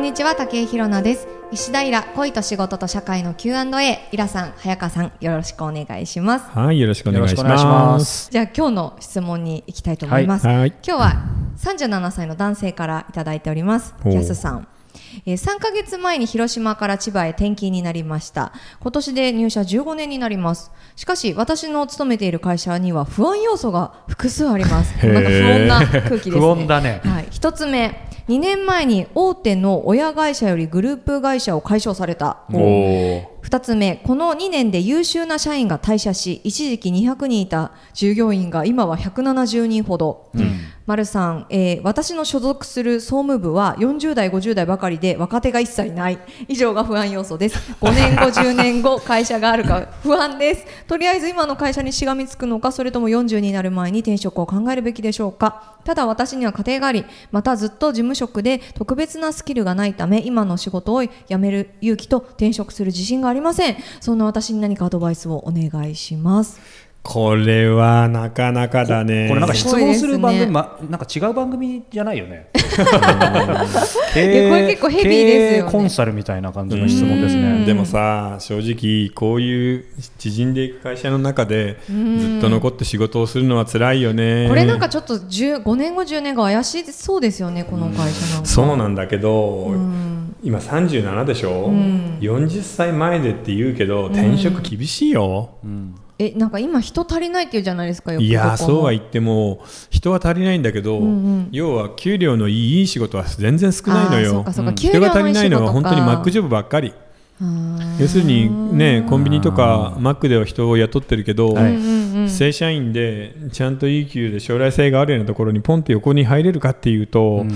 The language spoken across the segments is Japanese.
んにちは竹井ひろなです。石平恋と仕事と社会の Q&A イラさん早川さんよろしくお願いします。はい、よろしくお願いしよろしくお願いしま。ます。す。じゃあ今日の質問に行きたいと思います、はい。はい。今日は37歳の男性からいただいております。ほう。やすさんえー3ヶ月前に広島から千葉へ転勤になりました。今年で入社15年になります。しかし私の勤めている会社には不安要素が複数あります。なんか不穏な空気ですね。不穏だね。はい、一つ目2年前に大手の親会社よりグループ会社を解消された。おお。2つ目この2年で優秀な社員が退社し一時期200人いた従業員が今は170人ほど、丸さん、えー私の所属する総務部は40代50代ばかりで若手が一切ない。以上が不安要素です。5年後10年後 会社があるか不安です。とりあえず今の会社にしがみつくのかそれとも40になる前に転職を考えるべきでしょうか。ただ私には家庭がありまたずっと事務職で特別なスキルがないため今の仕事を辞める勇気と転職する自信がありません。そんな私に何かアドバイスをお願いします。これはなかなかだね。これなんか質問する番組、ね。ま、なんか違う番組じゃないよね。経 いやこれ結構ヘビーですよね。経営コンサルみたいな感じの質問ですね。でもさ正直こういう縮んでいく会社の中でずっと残って仕事をするのは辛いよね。これなんかちょっと10 5年後10年後怪しいそうですよねこの会社なんか。そうなんだけど、うん今37でしょ、ん。40歳前でって言うけど転職厳しいよ、うん。えなんか今人足りないっていうじゃないですかよくいやそうは言っても人は足りないんだけど、んうん。要は給料のいい仕事は全然少ないのよ。人が足りないのは本当にマックジジョブばっかりョ要するにねコンビニとかマックでは人を雇ってるけど、はい正社員でちゃんといい給で将来性があるようなところにポンって横に入れるかっていうと、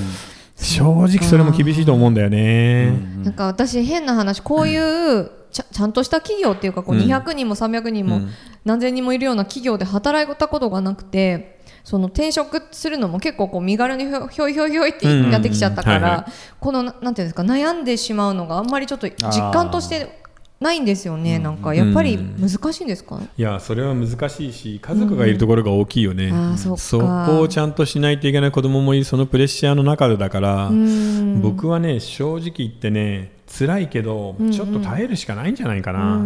正直それも厳しいと思うんだよね。なんか私変な話こういうちゃちゃんとした企業っていうかこううん。200人も300人もうん。何千人もいるような企業で働いたことがなくてその転職するのも結構こう身軽にひょひょいひょいひょいってやってきちゃったからこのななんていうんですか悩んでしまうのがあんまりちょっと実感としてないんですよねなんか。やっぱり難しいんですか？いやそれは難しいし家族がいるところが大きいよね、あーそっか。こをちゃんとしないといけない子供もいるそのプレッシャーの中でだから、うん。僕はね正直言ってね辛いけど、ちょっと耐えるしかないんじゃないかな、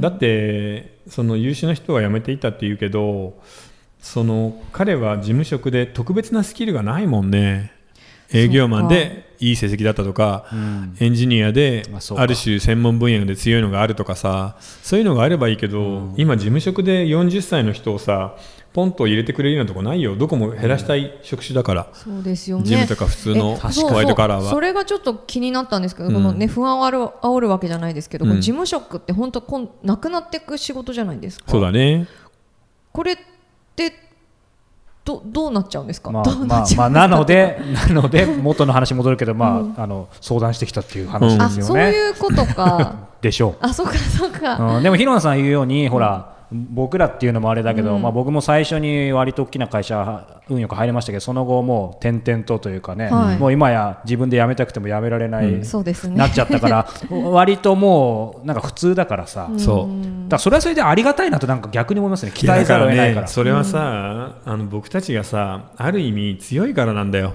だってその優秀な人は辞めていたって言うけどその彼は事務職で特別なスキルがないもんね。営業マンでいい成績だったとか、ん。エンジニアでまある種専門分野で強いのがあるとかさそういうのがあればいいけど、今事務職で40歳の人をさポンと入れてくれるようなとこないよ。どこも減らしたい職種だから、そうですよね。事務とか普通のホワイトカラーはそうそれがちょっと気になったんですけど、うん。このね不安をある煽るわけじゃないですけど、事務職って本当こんなくなっていく仕事じゃないですか。そうだね。これってどどうなっちゃうんですか？まあまあまあなので なので元の話戻るけどまああの相談してきたっていう話ですよね。いうことか。でしょう。あそうかそうか。うん、でも広野さん言うように、ほら僕らっていうのもあれだけど、まあ、僕も最初に割と大きな会社運よく入りましたけどその後もう転々とというかね、はい。もう今や自分で辞めたくても辞められない、そうですね。なっちゃったから 割ともうなんか普通だからさ、だかそう。らそれはそれでありがたいなとなんか逆に思いますね。期待ざるを得ないだから。ねそれはさ、あの僕たちがさある意味強いからなんだよ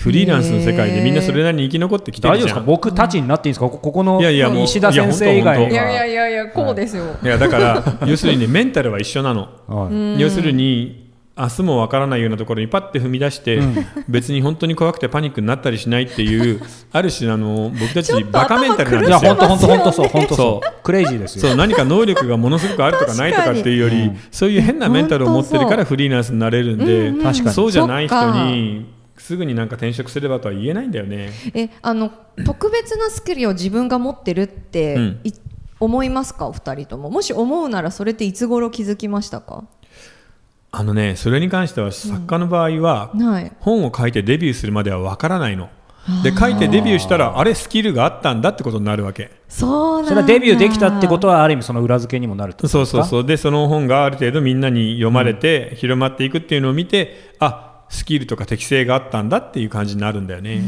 フリーランスの世界でみんなそれなりに生き残ってきて大丈夫ですか？るじゃん僕たちになっていいんですか？こここのいやいやもう石田先生以外いやいやいやはいやいやこうですよ。いやだから要するにねメンタルは一緒なの。はい。要するに明日もわからないようなところにパッて踏み出して、別に本当に怖くてパニックになったりしないっていうある種あの僕たちバカメンタルなんいやですよ。本当本当本当そう本当そそう。うクレイジーですよ。そう何か能力がものすごくあるとかないとかっていうより、そういう変なメンタルを持ってるからフリーランスになれるんで、確かに。そうじゃない人にすぐになんか転職すればとは言えないんだよね。えあの特別なスキルを自分が持ってるって、うんい思いますか？お二人とも。もし思うならそれっていつ頃気づきましたか？あのねそれに関しては作家の場合は、はい。本を書いてデビューするまではわからないの。で書いてデビューしたらあれスキルがあったんだってことになるわけそうなんだそれはデビューできたってことはある意味その裏付けにもなるそうそうそうでその本がある程度みんなに読まれて広まっていくっていうのを見てあスキルとか適性があったんだっていう感じになるんだよね。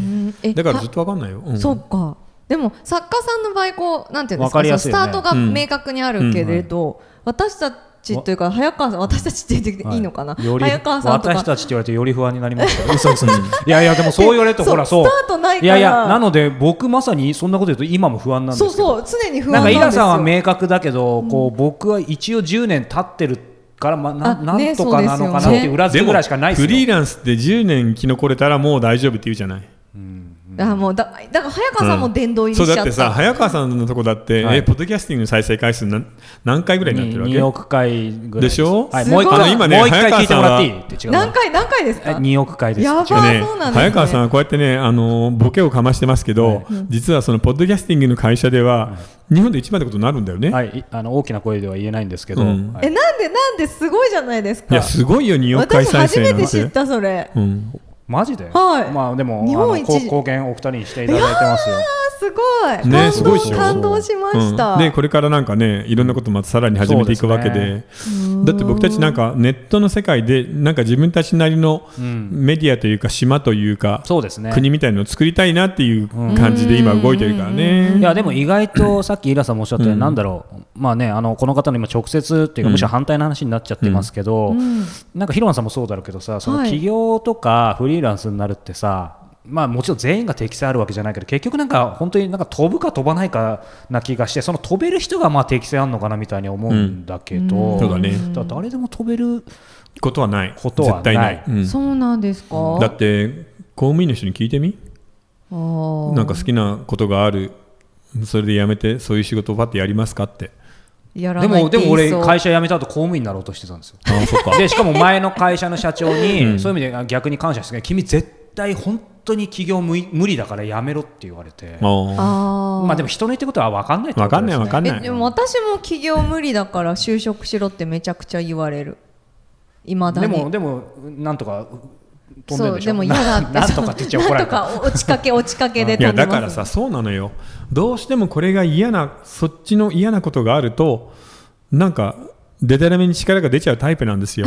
だからずっとわかんないよ、うん。そうか。でも作家さんの場合こうなんていうんですかわかりやすいよね。スタートが明確にあるけれど、私たちというか早川さん私たちって言っていいのかな、より早川さんとか。私たちって言われてより不安になりますけど。嘘嘘嘘いやいやでもそう言われるとそうほらそう。スタートないから。いやいやなので僕まさにそんなこと言うと今も不安なんですそうけど。そう常に不安ななんんですよ。かイラさんは明確だけど、こう僕は一応10年経ってるから、まあ、なあなんねとかなのかなっていう裏付けぐらいしかないですよ。フリーランスって10年生き残れたらもう大丈夫って言うじゃないあもうだだから早川さんも殿堂入りしちゃった、そうだってさ早川さんのとこだって、はい。えポッドキャスティングの再生回数何何回ぐらいになってるわけ？2, 億回ぐらい。でしょ？はい、すごい。もう一回あの今ねもう一回聞いてもらっていい？早って違う何回何回ですか？2億回です。やばそうなんですね。早川さんはこうやってねあのボケをかましてますけど、はい。実はそのポッドキャスティングの会社では、日本で一番ってことになるんだよね、はい、いあの大きな声では言えないんですけど、うん。はい。えなんでなんですごいじゃないですか。いやすごいよ2億回私再初めて。生なんて知ったそれ。うん、マジで、はい。まあでも日本一。あのこ貢献お二人にしていただいてますよ。あすごい、ねすごい感動しました、うん。でこれからなんかねいろんなことまたさらに始めていくわけで。だって僕たちなんかネットの世界でなんか自分たちなりのうん。メディアというか島というか、そうですね。国みたいのを作りたいなっていう感じで今動いてるからね。いやでも意外とさっきイラさんもおっしゃったように、うん。なんだろう、まあね、あのこの方の今、直接っていうか、うん。むしろ反対の話になっちゃってますけど、うん。なんかヒロナさんもそうだろうけどさ、そのはい。起業とかフリーランスになるってさ、まあ、もちろん全員が適性あるわけじゃないけど結局なんか本当になんか飛ぶか飛ばないかな気がしてその飛べる人がまあ適性あるのかなみたいに思うんだけど、うん。そうだね。だから誰でも飛べることはない。ことはない。絶対ない。うん。そうなんですか？だって公務員の人に聞いてみ？なんか好きなことがある。それで辞めてそういう仕事をパッてやりますかってやらでもでも俺会社辞めた後公務員になろうとしてたんですよ。ああそっか。でしかも前の会社の社長に、うん。そういう意味で逆に感謝して君絶対本当に起業無無理だからやめろって言われて。まあでも人の言ってことは分かんないってことです、ね、分かんない分かんない。えでも私も起業無理だから就職しろってめちゃくちゃ言われる。いまだでにもでもなんとか飛んでそうるでも嫌だって。な なんとかって言っちゃ怒られた。なんとか落ちかけ落ちかけでいやだからさそうなのよ。どうしてもこれが嫌なそっちの嫌なことがあるとなんかでたらめに力が出ちゃうタイプなんですよ。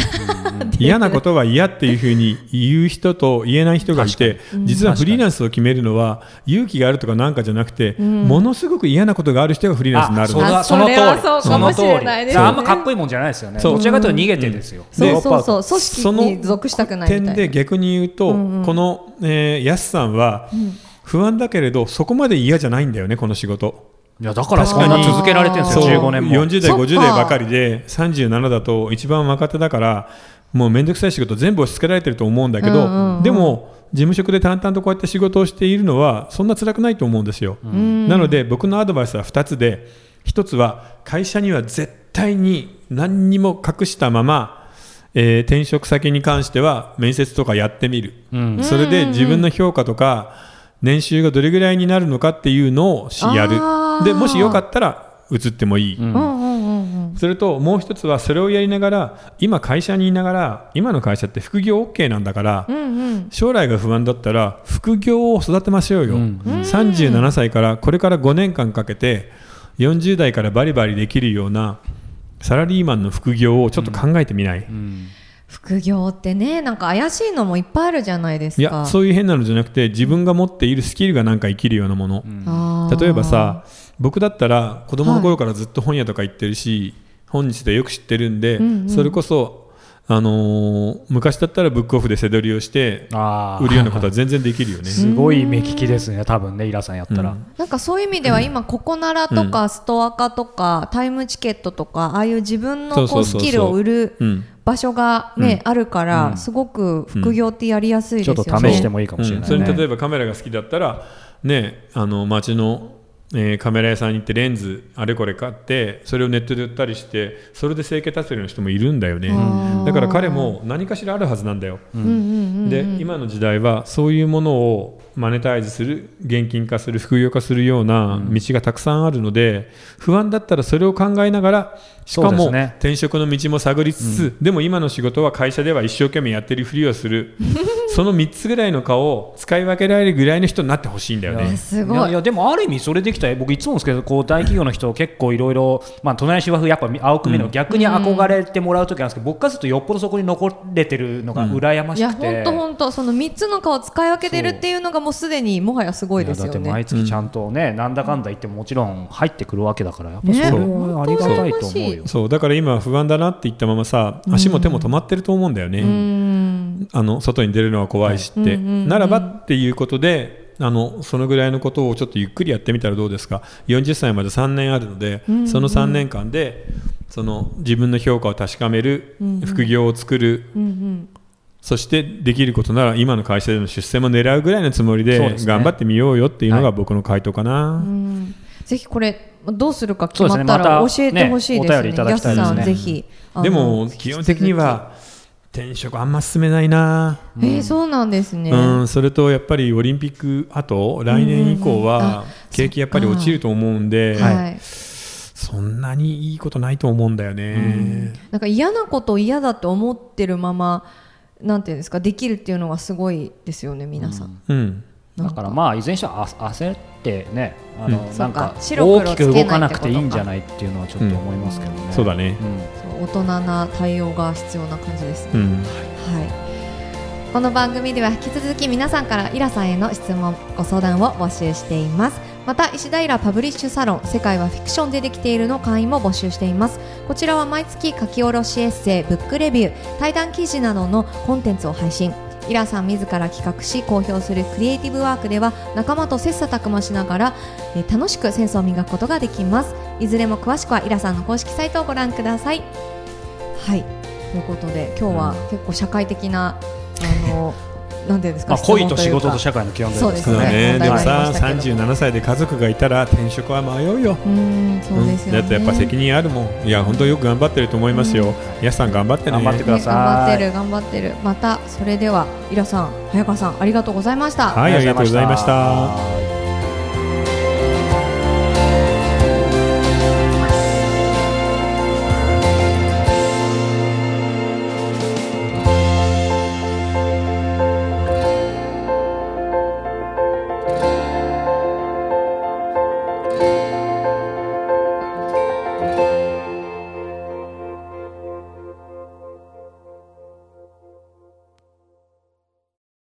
嫌なことは嫌っていうふうに言う人と言えない人がいて実はフリーランスを決めるのは勇気があるとかなんかじゃなくて、ものすごく嫌なことがある人がフリーランスになるあそれのあはその通り。その通り。あんまかっこいいもんじゃないですよね。そう。どちらかというと逃げてですよ、そうそううそう。組織に属したくないみたいな。点で逆に言うと、この、えー、やすさんは、不安だけれどそこまで嫌じゃないんだよねこの仕事。いやだからそんな続けられてるんですよそう。15年も。40代そっか。50代ばかりで37だと一番若手だからもう面倒くさい仕事全部押し付けられてると思うんだけど、うんうんうん。でも事務職で淡々とこうやって仕事をしているのはそんな辛くないと思うんですよ、ん。なので僕のアドバイスは2つで1つは会社には絶対に何にも隠したままえー転職先に関しては面接とかやってみる、うん。それで自分の評価とか年収がどれぐらいになるのかっていうのをしやるでもしよかったら移ってもいい、うん。うんうんうんうん。それともう一つはそれをやりながら今会社にいながら今の会社って副業 OK なんだから、うんうん。将来が不安だったら副業を育てましょうよ、うん。37歳からこれから5年間かけて40代からバリバリできるようなサラリーマンの副業をちょっと考えてみない、うん。副業ってねなんか怪しいのもいっぱいあるじゃないですか。いやそういう変なのじゃなくて自分が持っているスキルがなんか生きるようなもの、あー。例えばさ僕だったら子供の頃からずっと本屋とか行ってるし、本日でよく知ってるんで、うんうん。それこそ、あのー昔だったらブックオフで背取りをして売るようなことは全然できるよね。すごい目利きですね多分ねイラさんやったら、うん。なんかそういう意味では今ココナラとかストアカとかタイムチケットとかああいう自分のこそうスキルを売るうん。場所がねあるからすごく副業ってやりやすいですちょよね。っと試してもいいかもしれうんないね、それに例えばカメラが好きだったら、ね、あの街の、えーカメラ屋さんに行ってレンズあれこれ買ってそれをネットで売ったりしてそれで生計立てるような人もいるんだよね。だから彼も何かしらあるはずなんだよ。うんで今の時代はそういうものをマネタイズする現金化する副業化するような道がたくさんあるので、不安だったらそれを考えながらしかも転職の道も探りつつ、でも今の仕事は会社では一生懸命やってるふりをするその3つぐらいの顔を使い分けられるぐらいの人になってほしいんだよね。すごい。いやいやでもある意味それできた僕いつもですけどこう大企業の人結構いろいろまあ隣芝生やっぱ青く見るの、逆に憧れてもらう時なんですけど、僕からするとよっぽどそこに残れてるのが羨まいやしくて、本当本当その三つの顔を使い分けてるっていうのがもうすでにもはやすごいですよやだってね。毎月ちゃんとね、なんだかんだ言ってももちろん入ってくるわけだからやっぱねそれはありがたいと思うよ。そうだから今不安だなって言ったままさ足も手も止まってると思うんだよね、うんあの外に出るのは怖いしって、ならばっていうことであのそのぐらいのことをちょっとゆっくりやってみたらどうですか？40歳まで3年あるので、うんうん。その3年間でその自分の評価を確かめる、うんうん。副業を作るうんうん。そしてできることなら今の会社での出世も狙うぐらいのつもりで頑張ってみようよっていうのはい。が僕の回答かな。うん。ぜひこれどうするか決まったら教えてほしいですね。ねお便りいただきたいですね。ぜひ。でも基本的には転職あんま進めないな、えーそうなんですね。うん、それとやっぱりオリンピック後来年以降うんうんうんあは景気やっぱり落ちると思うんで、はい。そんなにいいことないと思うんだよね。なんか嫌なことを嫌だって思ってるままなんていうんですかできるっていうのがすごいですよね皆さん。うんだからまあいずれにしてもあ焦ってねあの、うん。なんか大きく動かなくていいんじゃないっていうのはちょっと思いますけどね。そうだね。大人な対応が必要な感じですね。うん。はい。この番組では引き続き皆さんからイラさんへの質問ご相談を募集しています。また石平パブリッシュサロン世界はフィクションでできているの会員も募集しています。こちらは毎月書き下ろしエッセイブックレビュー対談記事などのコンテンツを配信イラさん自ら企画し公表するクリエイティブワークでは仲間と切磋琢磨しながら、えー楽しくセンスを磨くことができます。いずれも詳しくはイラさんの公式サイトをご覧ください。はい。ということで今日は結構社会的な、あの なんていうんですか、まあ、恋と仕事と社会の基本ですそうだね。ね。でもさ問題がありましたけど。37歳で家族がいたら転職は迷うよ。うーんそうですよね、だってやっぱ責任あるもん。いや本当よく頑張ってると思いますよ。やすさん頑張ってね。頑張ってください。ね頑張ってる頑張ってる。またそれではイラさん早川さんありがとうございました、はいありがとうございました。はい